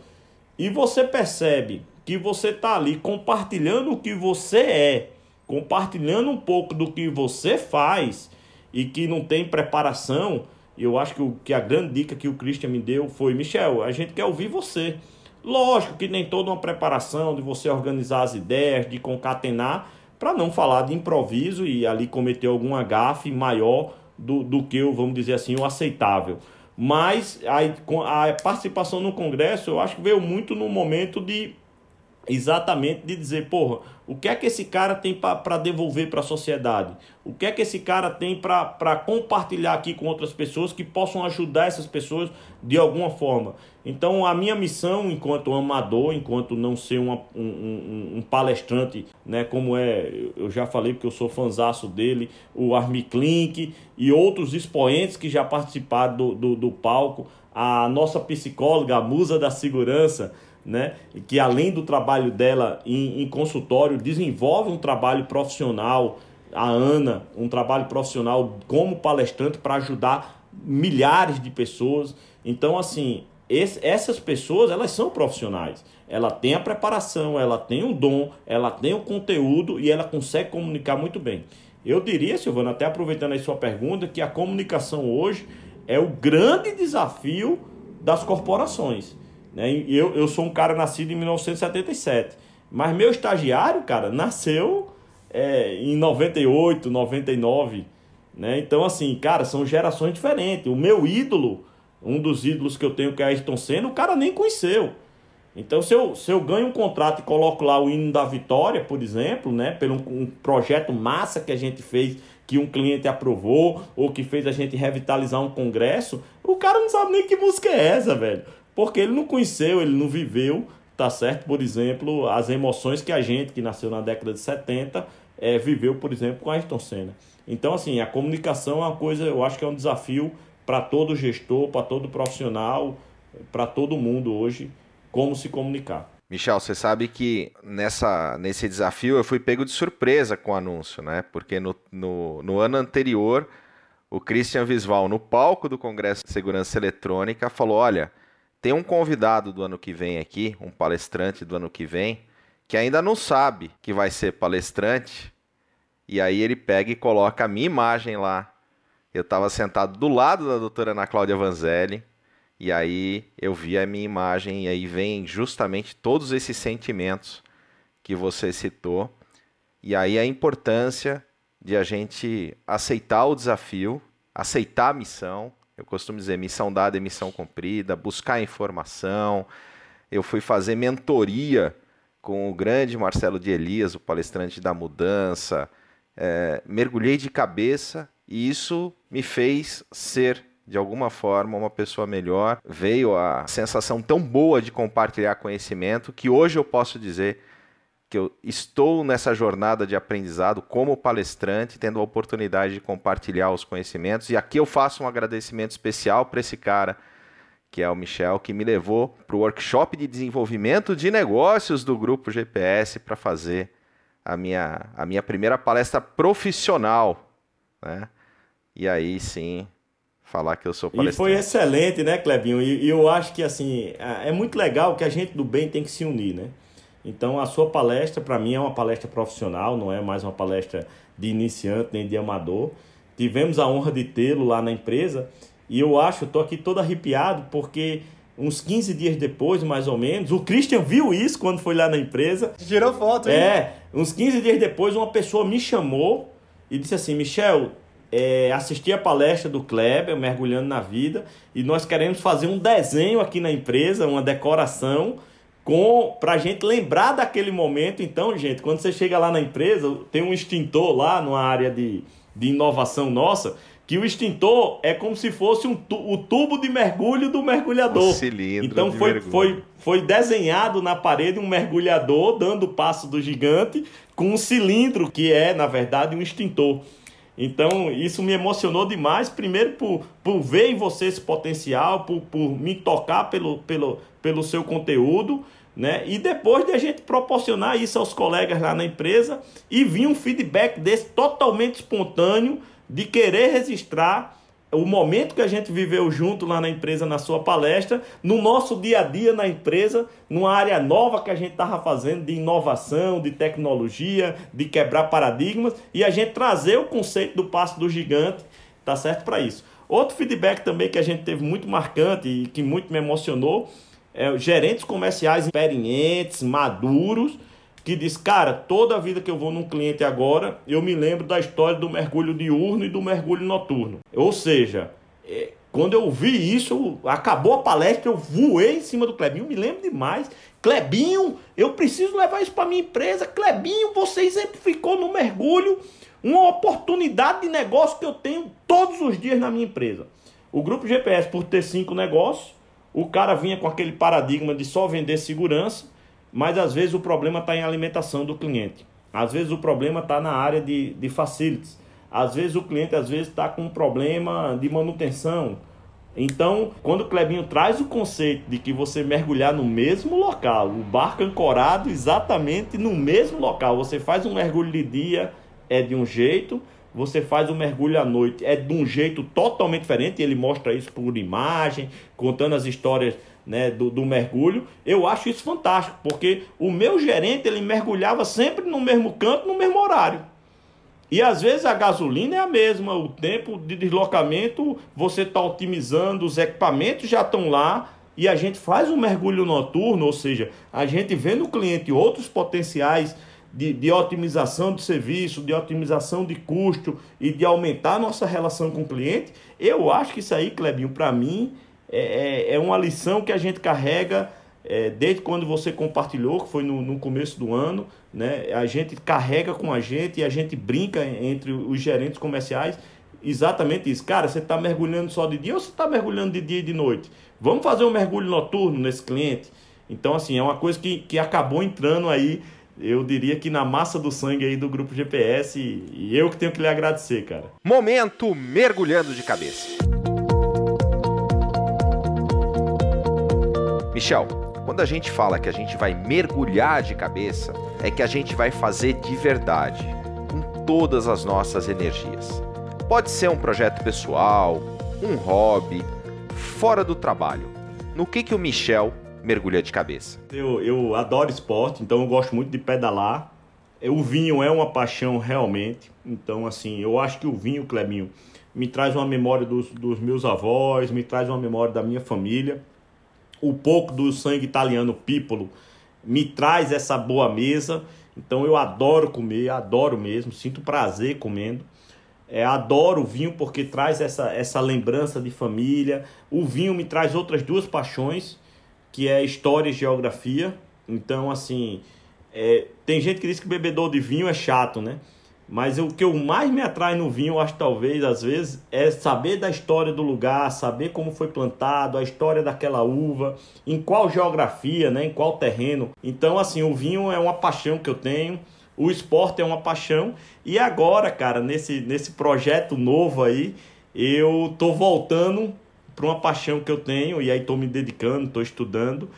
e você percebe que você está ali compartilhando o que você é, compartilhando um pouco do que você faz e que não tem preparação, eu acho que, o, que a grande dica que o Christian me deu foi: Michel, a gente quer ouvir você. Lógico que nem toda uma preparação de você organizar as ideias, de concatenar, para não falar de improviso e ali cometer alguma gafe maior do, do que o, vamos dizer assim, o aceitável. Mas a, a participação no Congresso eu acho que veio muito no momento de exatamente de dizer, porra, o que é que esse cara tem para devolver para a sociedade? O que é que esse cara tem para compartilhar aqui com outras pessoas que possam ajudar essas pessoas de alguma forma? Então, a minha missão, enquanto amador, enquanto não ser uma, um, um, um, palestrante, né, como é, eu já falei porque eu sou fanzaço dele, o Armi Klink e outros expoentes que já participaram do, do, do palco, a nossa psicóloga, a musa da segurança, né? que além do trabalho dela em, em, consultório, desenvolve um trabalho profissional, a Ana, um trabalho profissional como palestrante para ajudar milhares de pessoas. Então, assim, esse, essas pessoas, elas são profissionais. Ela tem a preparação, ela tem o dom, ela tem o conteúdo e ela consegue comunicar muito bem. Eu diria, Silvana, até aproveitando aí sua pergunta, que a comunicação hoje é o grande desafio das corporações. Né? Eu, eu sou um cara nascido em 1977. Mas meu estagiário, cara, nasceu é, em 98, 99. Né? Então, assim, cara, são gerações diferentes. O meu ídolo, um dos ídolos que eu tenho, que é Ayrton Senna, o cara nem conheceu. Então, se eu, se eu ganho um contrato e coloco lá o hino da vitória, por exemplo, né, pelo um projeto massa que a gente fez, que um cliente aprovou, ou que fez a gente revitalizar um congresso, o cara não sabe nem que música é essa, velho. Porque ele não conheceu, ele não viveu, tá certo? Por exemplo, as emoções que a gente, que nasceu na década de 70, é, viveu, por exemplo, com Ayrton Senna. Então, assim, a comunicação é uma coisa, eu acho que é um desafio para todo gestor, para todo profissional, para todo mundo hoje, como se comunicar. Michel, você sabe que nessa, nesse desafio eu fui pego de surpresa com o anúncio, né? Porque no, no, no ano anterior, o Christian Visval, no palco do Congresso de Segurança Eletrônica, falou: olha tem um convidado do ano que vem aqui, um palestrante do ano que vem, que ainda não sabe que vai ser palestrante. E aí ele pega e coloca a minha imagem lá. Eu estava sentado do lado da doutora Ana Cláudia Vanzelli. E aí eu vi a minha imagem e aí vem justamente todos esses sentimentos que você citou. E aí a importância de a gente aceitar o desafio, aceitar a missão, eu costumo dizer missão dada é missão cumprida, buscar informação. Eu fui fazer mentoria com o grande Marcelo de Elias, o palestrante da mudança. É, mergulhei de cabeça e isso me fez ser, de alguma forma, uma pessoa melhor. Veio a sensação tão boa de compartilhar conhecimento que hoje eu posso dizer que eu estou nessa jornada de aprendizado como palestrante, tendo a oportunidade de compartilhar os conhecimentos. E aqui eu faço um agradecimento especial para esse cara, que é o Michel, que me levou para o workshop de desenvolvimento de negócios do grupo GPS para fazer a minha, a minha primeira palestra profissional. Né? E aí sim, falar que eu sou palestrante. E foi excelente, né, Clebinho? E, e eu acho que, assim, é, é muito legal que a gente do bem tem que se unir, né? Então, a sua palestra, para mim, é uma palestra profissional, não é mais uma palestra de iniciante nem de amador. Tivemos a honra de tê-lo lá na empresa e eu acho, estou aqui todo arrepiado, porque uns 15 dias depois, mais ou menos, o Christian viu isso quando foi lá na empresa. Tirou foto, hein? É, uns 15 dias depois, uma pessoa me chamou e disse assim: Michel, é, assisti a palestra do Kleber, Mergulhando na Vida, e nós queremos fazer um desenho aqui na empresa, uma decoração, com pra gente lembrar daquele momento. Então, gente, quando você chega lá na empresa, tem um extintor lá numa área de, de inovação nossa que o extintor é como se fosse um tu, o tubo de mergulho do mergulhador. O cilindro então foi, foi, foi desenhado na parede um mergulhador dando o passo do gigante com um cilindro que é, na verdade, um extintor. Então, isso me emocionou demais, primeiro por, por ver em você esse potencial, por, por me tocar pelo, pelo, pelo seu conteúdo, né? E depois de a gente proporcionar isso aos colegas lá na empresa e vir um feedback desse totalmente espontâneo, de querer registrar o momento que a gente viveu junto lá na empresa, na sua palestra, no nosso dia a dia na empresa, numa área nova que a gente estava fazendo de inovação, de tecnologia, de quebrar paradigmas, e a gente trazer o conceito do passo do gigante, tá certo para isso. Outro feedback também que a gente teve muito marcante e que muito me emocionou é gerentes comerciais experientes, maduros, que diz, cara, toda vida que eu vou num cliente agora, eu me lembro da história do mergulho diurno e do mergulho noturno. Ou seja, é, quando eu vi isso, acabou a palestra, eu voei em cima do Clebinho, me lembro demais. Clebinho, eu preciso levar isso para minha empresa. Clebinho, você exemplificou no mergulho uma oportunidade de negócio que eu tenho todos os dias na minha empresa. O grupo GPS, por ter cinco negócios, o cara vinha com aquele paradigma de só vender segurança mas às vezes o problema está em alimentação do cliente. Às vezes o problema está na área de, de facilities. Às vezes o cliente às vezes está com um problema de manutenção. Então, quando o Clebinho traz o conceito de que você mergulhar no mesmo local, o barco ancorado exatamente no mesmo local, você faz um mergulho de dia é de um jeito, você faz o mergulho à noite é de um jeito totalmente diferente. Ele mostra isso por imagem, contando as histórias né, do, do, mergulho. Eu acho isso fantástico, porque o meu gerente ele mergulhava sempre no mesmo canto, no mesmo horário. E às vezes a gasolina é a mesma, o tempo de deslocamento você está otimizando, os equipamentos já estão lá e a gente faz um mergulho noturno, ou seja, a gente vê no cliente outros potenciais de, de otimização de serviço, de otimização de custo e de aumentar a nossa relação com o cliente. Eu acho que isso aí, Clebinho, para mim é, é, é uma lição que a gente carrega é, desde quando você compartilhou, que foi no, no começo do ano, né? A gente carrega com a gente e a gente brinca entre os gerentes comerciais exatamente isso. Cara, você está mergulhando só de dia ou você está mergulhando de dia e de noite? Vamos fazer um mergulho noturno nesse cliente? Então, assim, é uma coisa que, que acabou entrando aí, eu diria que na massa do sangue aí do grupo GPS e, eu que tenho que lhe agradecer, cara. Momento mergulhando de cabeça. Michel, quando a gente fala que a gente vai mergulhar de cabeça, é que a gente vai fazer de verdade, com todas as nossas energias. Pode ser um projeto pessoal, um hobby, fora do trabalho. No que, que o Michel mergulha de cabeça? Eu, eu adoro esporte, então eu gosto muito de pedalar. O vinho é uma paixão realmente. Então, assim, eu acho que o vinho, Clebinho, me traz uma memória dos, dos meus avós, me traz uma memória da minha família o pouco do sangue italiano pípolo me traz essa boa mesa. Então eu adoro comer, adoro mesmo, sinto prazer comendo. É, adoro o vinho porque traz essa, essa lembrança de família. O vinho me traz outras duas paixões, que é história e geografia. Então, assim, é, tem gente que diz que bebedor de vinho é chato, né? Mas o que eu mais me atrai no vinho, acho talvez, às vezes, é saber da história do lugar, saber como foi plantado, a história daquela uva, em qual geografia, né, em qual terreno. Então, assim, o vinho é uma paixão que eu tenho, o esporte é uma paixão. E agora, cara, nesse, nesse projeto novo aí, eu tô voltando para uma paixão que eu tenho, e aí tô me dedicando, tô estudando,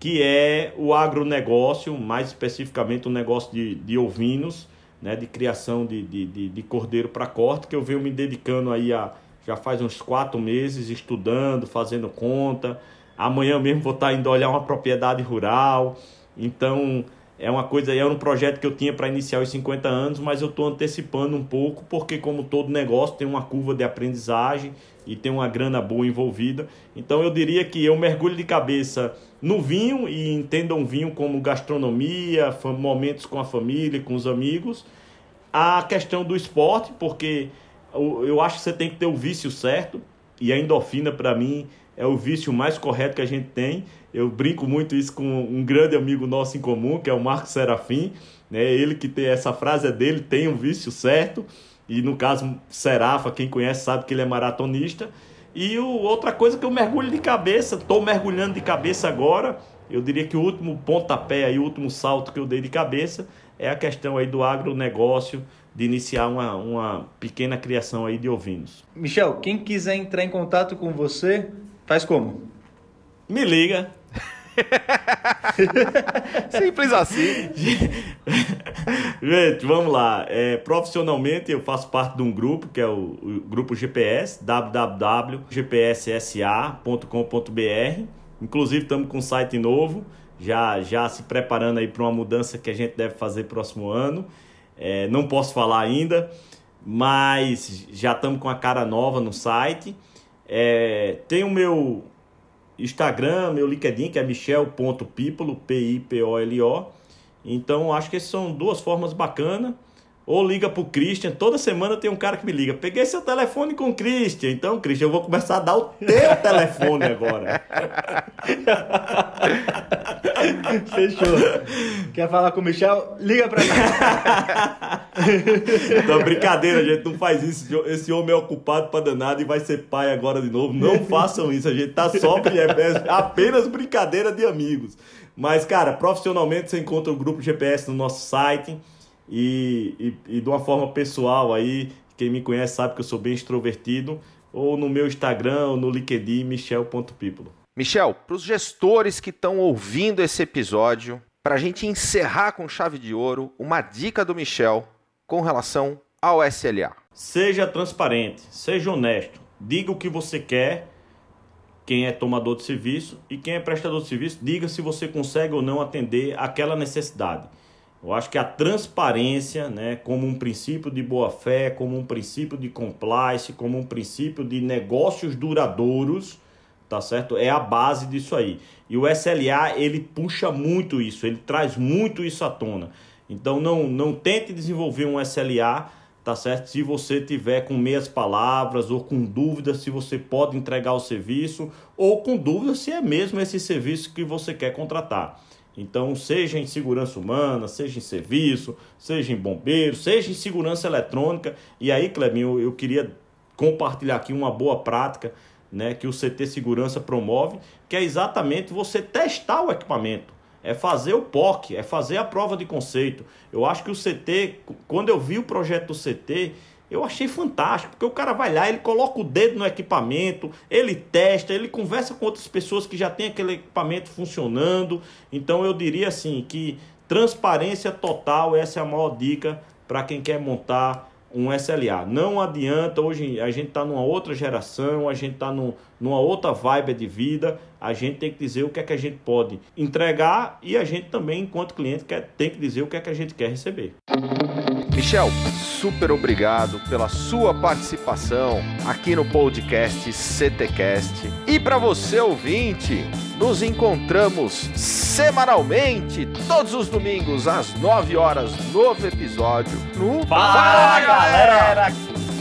que é o agronegócio, mais especificamente o negócio de, de ovinos né, de criação de, de, de, de cordeiro para corte, que eu venho me dedicando aí há, já faz uns quatro meses estudando, fazendo conta. Amanhã mesmo vou estar indo olhar uma propriedade rural. Então, é uma coisa, é um projeto que eu tinha para iniciar os 50 anos, mas eu estou antecipando um pouco, porque como todo negócio tem uma curva de aprendizagem e tem uma grana boa envolvida. Então eu diria que eu mergulho de cabeça no vinho e entendam vinho como gastronomia, momentos com a família, com os amigos. A questão do esporte, porque eu acho que você tem que ter o vício certo, e a endorfina para mim é o vício mais correto que a gente tem. Eu brinco muito isso com um grande amigo nosso em comum, que é o Marco Serafim. Né? Ele que tem essa frase é dele, tem o vício certo. E no caso, Serafa, quem conhece sabe que ele é maratonista. E o, outra coisa que eu mergulho de cabeça, estou mergulhando de cabeça agora. Eu diria que o último pontapé aí, o último salto que eu dei de cabeça é a questão aí do agronegócio, de iniciar uma, uma pequena criação aí de ovinos. Michel, quem quiser entrar em contato com você, faz como? Me liga. Simples assim. Gente, vamos lá. É, profissionalmente, eu faço parte de um grupo, que é o, o grupo GPS, www.gpssa.com.br. Inclusive, estamos com um site novo, já, já se preparando aí para uma mudança que a gente deve fazer próximo ano. É, não posso falar ainda, mas já estamos com a cara nova no site. É, tem o meu Instagram, meu LinkedIn, que é michel.pipolo, P-I-P-O-L-O. Então, acho que são duas formas bacanas. Ou liga pro Christian. Toda semana tem um cara que me liga. Peguei seu telefone com o Christian. Então, Christian, eu vou começar a dar o teu telefone agora. Fechou. Quer falar com o Michel? Liga pra mim. então, brincadeira, gente. Não faz isso. Esse homem é ocupado pra danado e vai ser pai agora de novo. Não façam isso. A gente tá só é apenas brincadeira de amigos. Mas, cara, profissionalmente você encontra o grupo GPS no nosso site. E, e, e de uma forma pessoal aí, quem me conhece sabe que eu sou bem extrovertido, ou no meu Instagram ou no LinkedIn, michel.pípolo. Michel, para os gestores que estão ouvindo esse episódio, para a gente encerrar com chave de ouro, uma dica do Michel com relação ao SLA. Seja transparente, seja honesto, diga o que você quer, quem é tomador de serviço e quem é prestador de serviço, diga se você consegue ou não atender aquela necessidade. Eu acho que a transparência, né, como um princípio de boa-fé, como um princípio de compliance, como um princípio de negócios duradouros, tá certo? É a base disso aí. E o SLA, ele puxa muito isso, ele traz muito isso à tona. Então não não tente desenvolver um SLA, tá certo? Se você tiver com meias palavras ou com dúvidas se você pode entregar o serviço ou com dúvidas se é mesmo esse serviço que você quer contratar. Então, seja em segurança humana, seja em serviço, seja em bombeiro, seja em segurança eletrônica. E aí, Clebinho, eu, eu queria compartilhar aqui uma boa prática né, que o CT Segurança promove, que é exatamente você testar o equipamento. É fazer o POC, é fazer a prova de conceito. Eu acho que o CT, quando eu vi o projeto do CT, eu achei fantástico, porque o cara vai lá, ele coloca o dedo no equipamento, ele testa, ele conversa com outras pessoas que já têm aquele equipamento funcionando. Então eu diria assim que transparência total, essa é a maior dica para quem quer montar um SLA. Não adianta, hoje a gente está numa outra geração, a gente está numa outra vibe de vida, a gente tem que dizer o que é que a gente pode entregar e a gente também, enquanto cliente, quer, tem que dizer o que é que a gente quer receber. Michel, super obrigado pela sua participação aqui no podcast CTcast. E para você ouvinte, nos encontramos semanalmente, todos os domingos às 9 horas, novo episódio no Fala, Fala galera